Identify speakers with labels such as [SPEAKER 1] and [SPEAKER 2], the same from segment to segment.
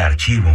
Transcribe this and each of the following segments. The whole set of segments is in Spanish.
[SPEAKER 1] Archivo.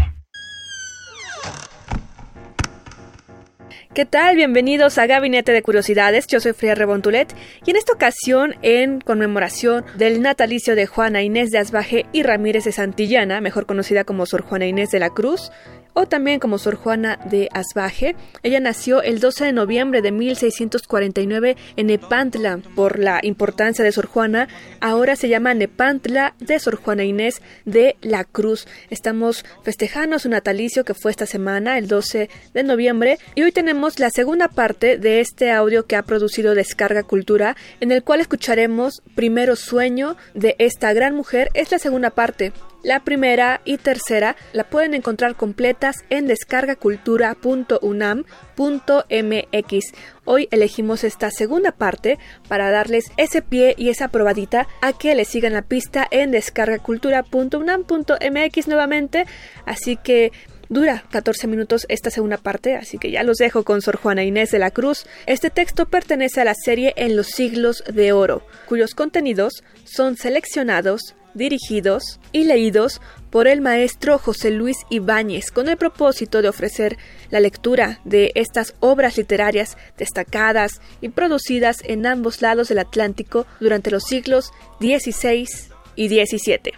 [SPEAKER 2] ¿Qué tal? Bienvenidos a Gabinete de Curiosidades. Yo soy Fría Rebontulet y en esta ocasión, en conmemoración del natalicio de Juana Inés de Asbaje y Ramírez de Santillana, mejor conocida como Sor Juana Inés de la Cruz, o también como Sor Juana de Asbaje. Ella nació el 12 de noviembre de 1649 en Nepantla. Por la importancia de Sor Juana, ahora se llama Nepantla de Sor Juana Inés de la Cruz. Estamos festejando su natalicio que fue esta semana, el 12 de noviembre, y hoy tenemos la segunda parte de este audio que ha producido Descarga Cultura, en el cual escucharemos Primero Sueño de esta gran mujer. Es la segunda parte. La primera y tercera la pueden encontrar completas en descargacultura.unam.mx. Hoy elegimos esta segunda parte para darles ese pie y esa probadita a que le sigan la pista en descargacultura.unam.mx nuevamente. Así que Dura 14 minutos esta segunda parte, así que ya los dejo con Sor Juana Inés de la Cruz. Este texto pertenece a la serie En los siglos de oro, cuyos contenidos son seleccionados dirigidos y leídos por el maestro José Luis Ibáñez con el propósito de ofrecer la lectura de estas obras literarias destacadas y producidas en ambos lados del Atlántico durante los siglos XVI y XVII.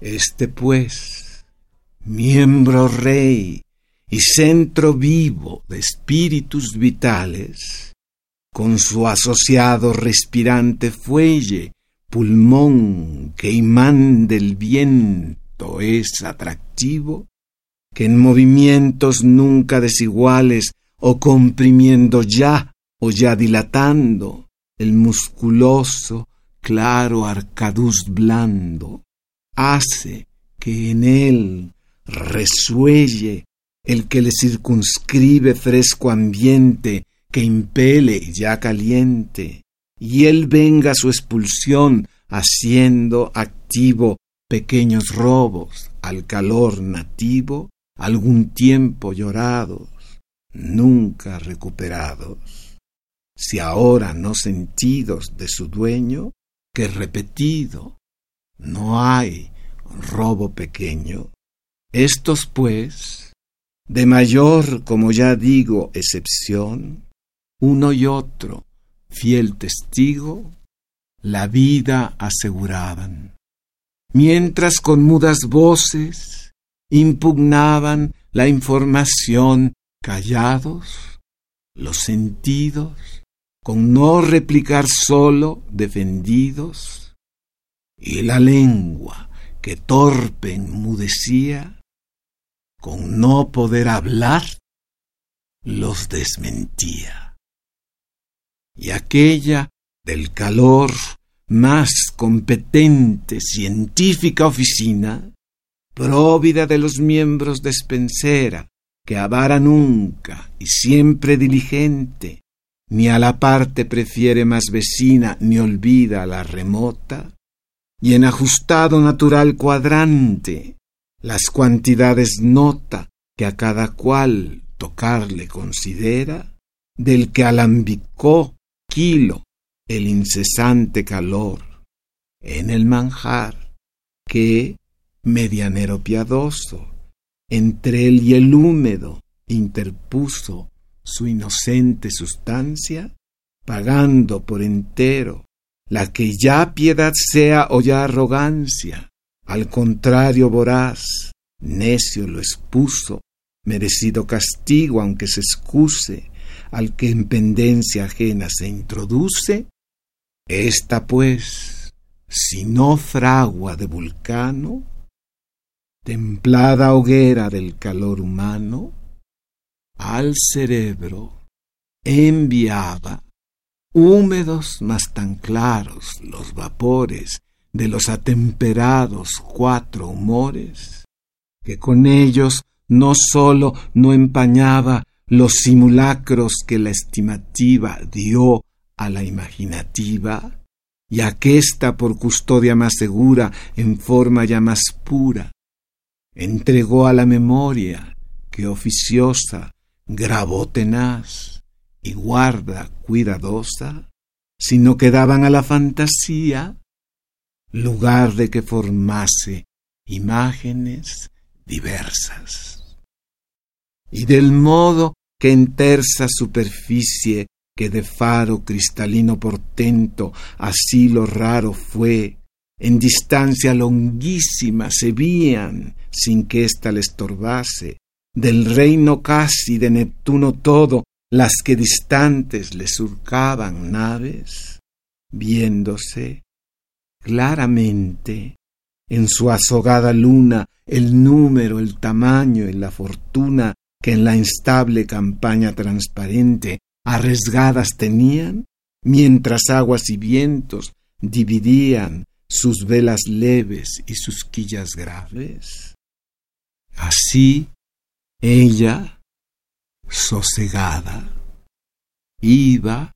[SPEAKER 3] Este pues, miembro rey y centro vivo de espíritus vitales, con su asociado respirante fuelle, pulmón que imán del viento es atractivo, que en movimientos nunca desiguales o comprimiendo ya o ya dilatando el musculoso, claro arcaduz blando, hace que en él resuelle el que le circunscribe fresco ambiente que impele ya caliente, y él venga su expulsión haciendo activo pequeños robos al calor nativo, algún tiempo llorados, nunca recuperados. Si ahora no sentidos de su dueño, que repetido, no hay robo pequeño. Estos, pues, de mayor, como ya digo, excepción, uno y otro, fiel testigo, la vida aseguraban, mientras con mudas voces impugnaban la información callados, los sentidos, con no replicar solo defendidos, y la lengua que torpe enmudecía, con no poder hablar, los desmentía. Y aquella del calor más competente científica oficina, próvida de los miembros despensera, que avara nunca y siempre diligente, ni a la parte prefiere más vecina, ni olvida la remota, y en ajustado natural cuadrante, las cuantidades nota que a cada cual tocarle considera, del que alambicó el incesante calor, en el manjar, que, medianero piadoso, entre él y el húmedo interpuso su inocente sustancia, pagando por entero la que ya piedad sea o ya arrogancia, al contrario voraz, necio lo expuso, merecido castigo aunque se excuse, al que en pendencia ajena se introduce, esta pues, si no fragua de vulcano, templada hoguera del calor humano, al cerebro enviaba húmedos mas tan claros los vapores de los atemperados cuatro humores, que con ellos no sólo no empañaba los simulacros que la estimativa dio a la imaginativa, y aquesta por custodia más segura en forma ya más pura, entregó a la memoria que oficiosa grabó tenaz y guarda cuidadosa, sino que daban a la fantasía lugar de que formase imágenes diversas. Y del modo que en tersa superficie que de faro cristalino portento así lo raro fue, en distancia longuísima se vían, sin que ésta le estorbase, del reino casi de Neptuno todo, las que distantes le surcaban naves, viéndose claramente en su azogada luna el número, el tamaño y la fortuna que en la instable campaña transparente arriesgadas tenían, mientras aguas y vientos dividían sus velas leves y sus quillas graves. Así ella, sosegada, iba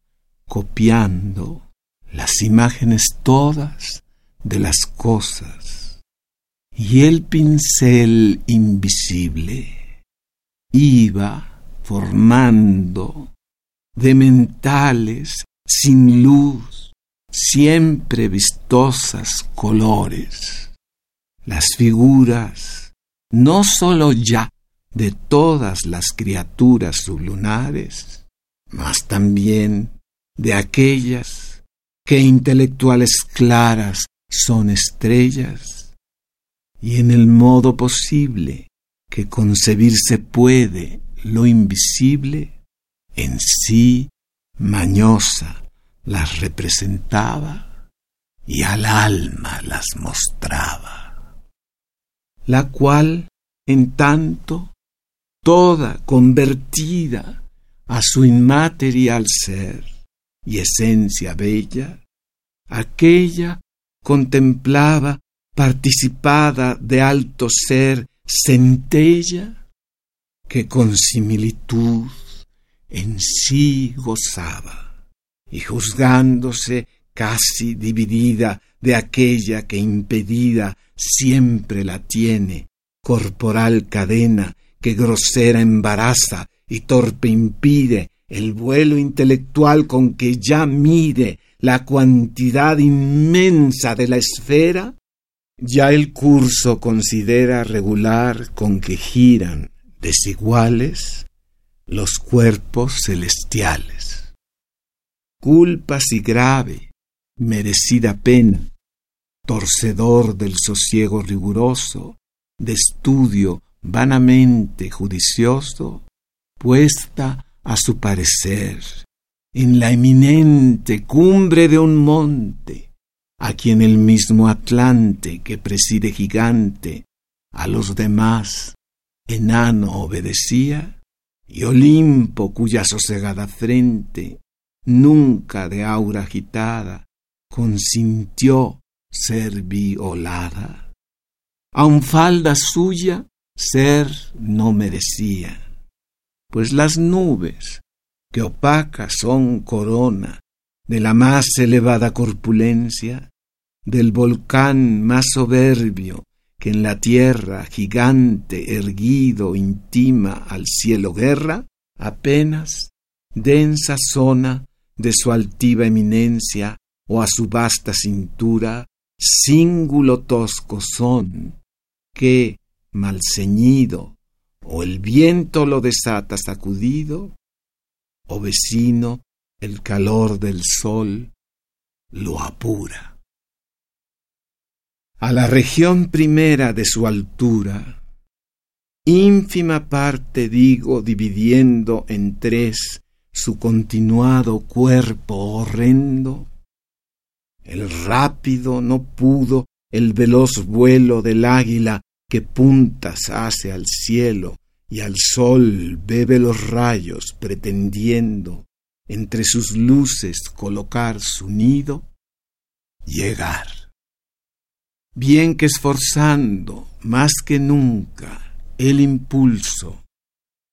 [SPEAKER 3] copiando las imágenes todas de las cosas y el pincel invisible iba formando de mentales sin luz, siempre vistosas colores, las figuras no sólo ya de todas las criaturas sublunares, mas también de aquellas que intelectuales claras son estrellas, y en el modo posible que concebirse puede lo invisible, en sí mañosa las representaba y al alma las mostraba, la cual, en tanto, toda convertida a su inmaterial ser y esencia bella, aquella contemplaba participada de alto ser centella que con similitud en sí gozaba, y juzgándose casi dividida de aquella que impedida siempre la tiene, corporal cadena que grosera embaraza y torpe impide el vuelo intelectual con que ya mide la cuantidad inmensa de la esfera, ya el curso considera regular con que giran desiguales los cuerpos celestiales. Culpa si grave, merecida pena, torcedor del sosiego riguroso, de estudio vanamente judicioso, puesta a su parecer en la eminente cumbre de un monte, a quien el mismo Atlante que preside gigante, a los demás enano obedecía, y Olimpo cuya sosegada frente, nunca de aura agitada, consintió ser violada. Aun falda suya ser no merecía, pues las nubes, que opacas son corona de la más elevada corpulencia, del volcán más soberbio que en la tierra gigante erguido intima al cielo guerra, apenas densa zona de su altiva eminencia o a su vasta cintura, cíngulo tosco son, que, mal ceñido, o el viento lo desata sacudido, o vecino, el calor del sol lo apura a la región primera de su altura, ínfima parte digo dividiendo en tres su continuado cuerpo horrendo, el rápido no pudo el veloz vuelo del águila que puntas hace al cielo y al sol bebe los rayos pretendiendo entre sus luces colocar su nido, llegar bien que esforzando más que nunca el impulso,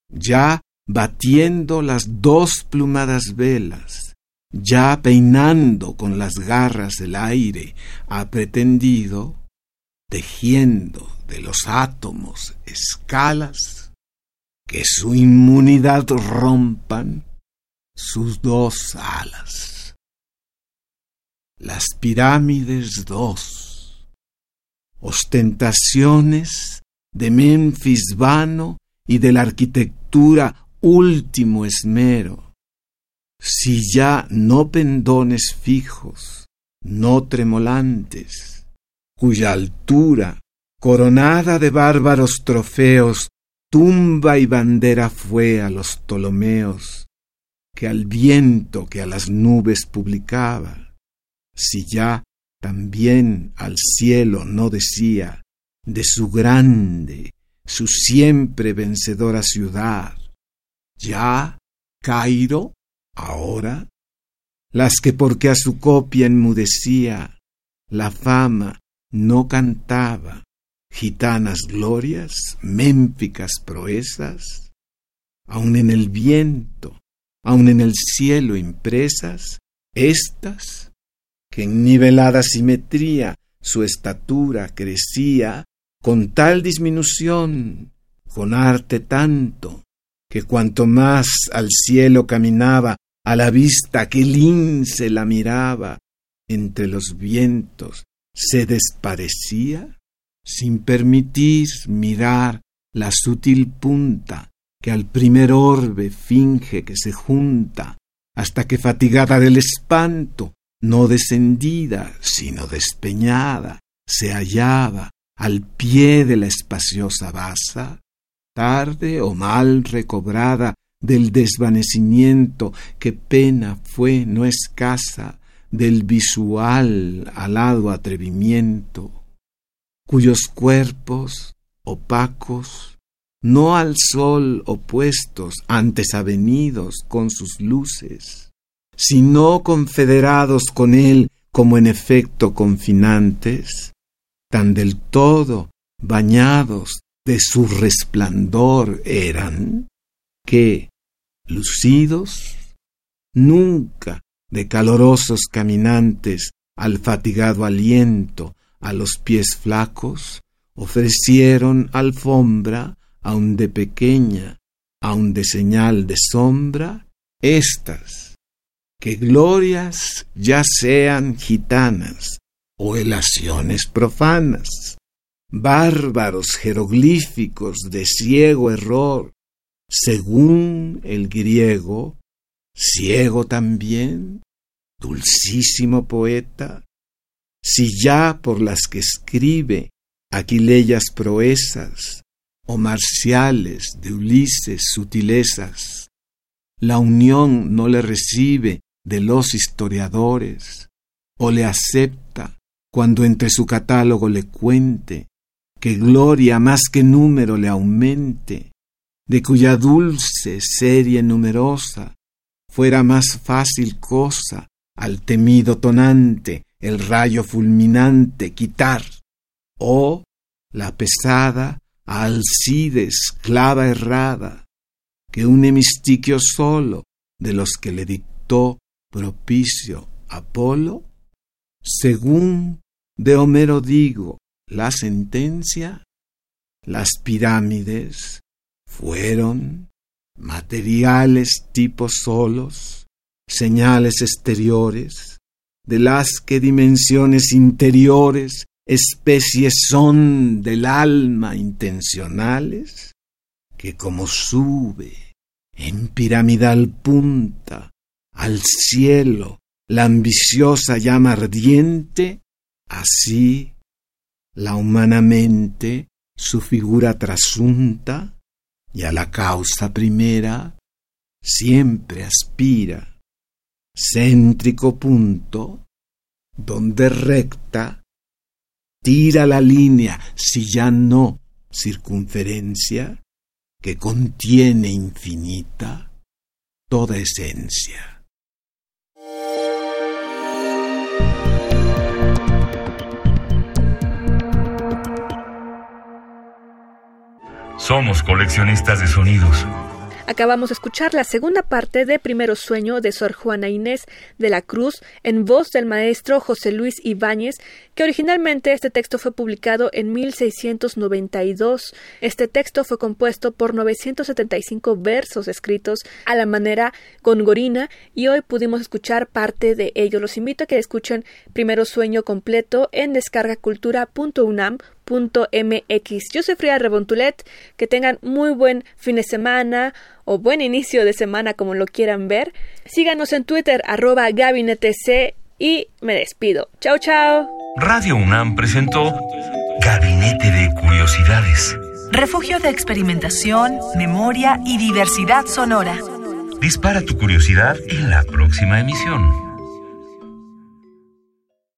[SPEAKER 3] ya batiendo las dos plumadas velas, ya peinando con las garras el aire, ha pretendido, tejiendo de los átomos escalas, que su inmunidad rompan sus dos alas. Las pirámides dos, ostentaciones de Memphis vano y de la arquitectura último esmero, si ya no pendones fijos, no tremolantes, cuya altura, coronada de bárbaros trofeos, tumba y bandera fue a los Ptolomeos, que al viento que a las nubes publicaba, si ya también al cielo no decía de su grande, su siempre vencedora ciudad, ya Cairo, ahora, las que porque a su copia enmudecía la fama no cantaba, gitanas glorias, mémpicas proezas, aun en el viento, aun en el cielo impresas, estas, que en nivelada simetría su estatura crecía, con tal disminución, con arte tanto, que cuanto más al cielo caminaba, a la vista que lince la miraba, entre los vientos se desparecía, sin permitir mirar la sutil punta que al primer orbe finge que se junta, hasta que fatigada del espanto, no descendida, sino despeñada, se hallaba al pie de la espaciosa basa, tarde o mal recobrada del desvanecimiento que pena fue no escasa del visual alado atrevimiento, cuyos cuerpos opacos, no al sol opuestos, antes avenidos con sus luces, sino confederados con él como en efecto confinantes, tan del todo bañados de su resplandor eran, que, lucidos, nunca de calorosos caminantes al fatigado aliento, a los pies flacos, ofrecieron alfombra, aun de pequeña, aun de señal de sombra, estas, que glorias ya sean gitanas o elaciones profanas, bárbaros jeroglíficos de ciego error, según el griego, ciego también, dulcísimo poeta, si ya por las que escribe aquileyas proezas o marciales de Ulises sutilezas, la unión no le recibe de los historiadores o le acepta cuando entre su catálogo le cuente que gloria más que número le aumente, de cuya dulce serie numerosa fuera más fácil cosa al temido tonante el rayo fulminante quitar, o la pesada a Alcides clava errada, que un hemistiquio solo de los que le dictó propicio Apolo, según de Homero digo, la sentencia, las pirámides fueron materiales tipos solos, señales exteriores, de las que dimensiones interiores, especies son del alma intencionales, que como sube en piramidal punta al cielo la ambiciosa llama ardiente, así la humana mente su figura trasunta y a la causa primera siempre aspira, céntrico punto, donde recta tira la línea, si ya no circunferencia, que contiene infinita toda esencia.
[SPEAKER 1] Somos coleccionistas de sonidos.
[SPEAKER 2] Acabamos de escuchar la segunda parte de Primero Sueño de Sor Juana Inés de la Cruz en voz del maestro José Luis Ibáñez, que originalmente este texto fue publicado en 1692. Este texto fue compuesto por 975 versos escritos a la manera gongorina y hoy pudimos escuchar parte de ello. Los invito a que escuchen Primero Sueño completo en descargacultura.unam MX. Yo soy Frida Rebontulet. Que tengan muy buen fin de semana o buen inicio de semana, como lo quieran ver. Síganos en Twitter, arroba gabinetec y me despido. Chao, chao.
[SPEAKER 1] Radio UNAM presentó Gabinete de Curiosidades.
[SPEAKER 4] Refugio de experimentación, memoria y diversidad sonora.
[SPEAKER 1] Dispara tu curiosidad en la próxima emisión.